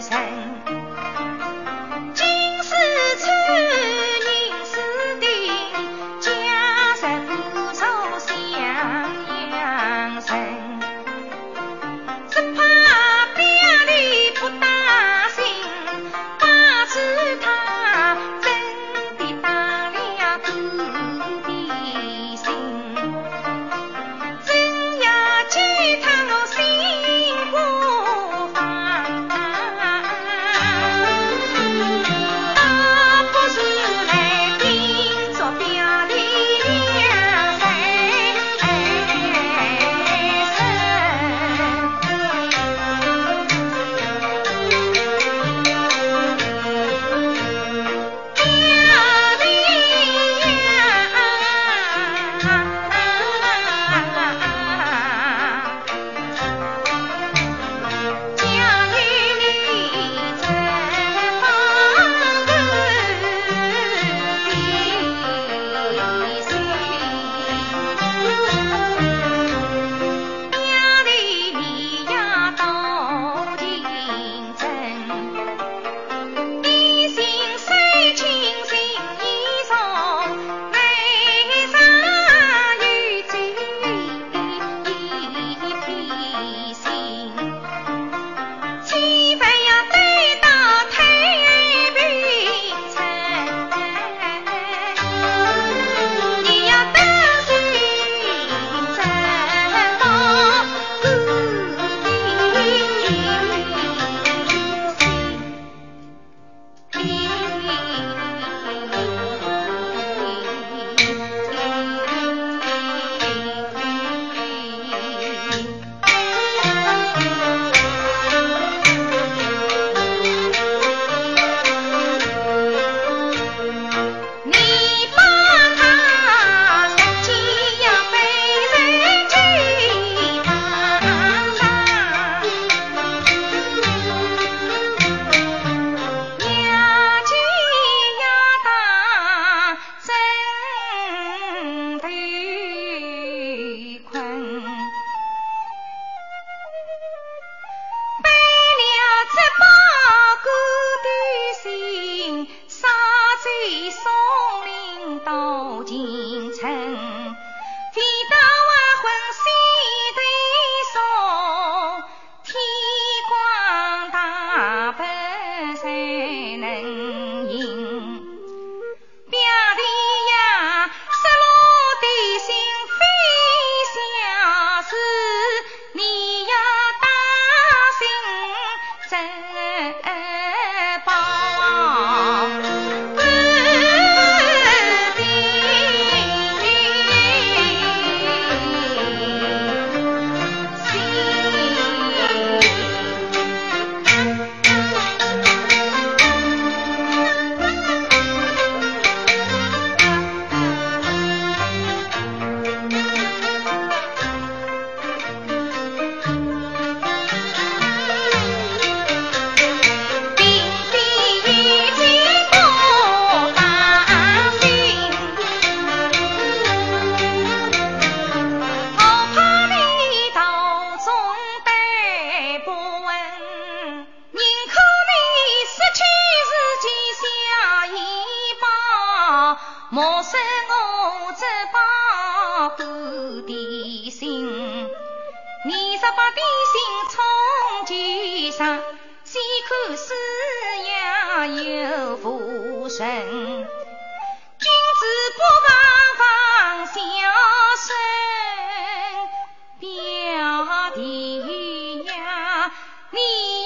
Sang 进城。莫说我这把不提心你若把点心从九十细看事呀又复甚君子不忘防小生表弟呀你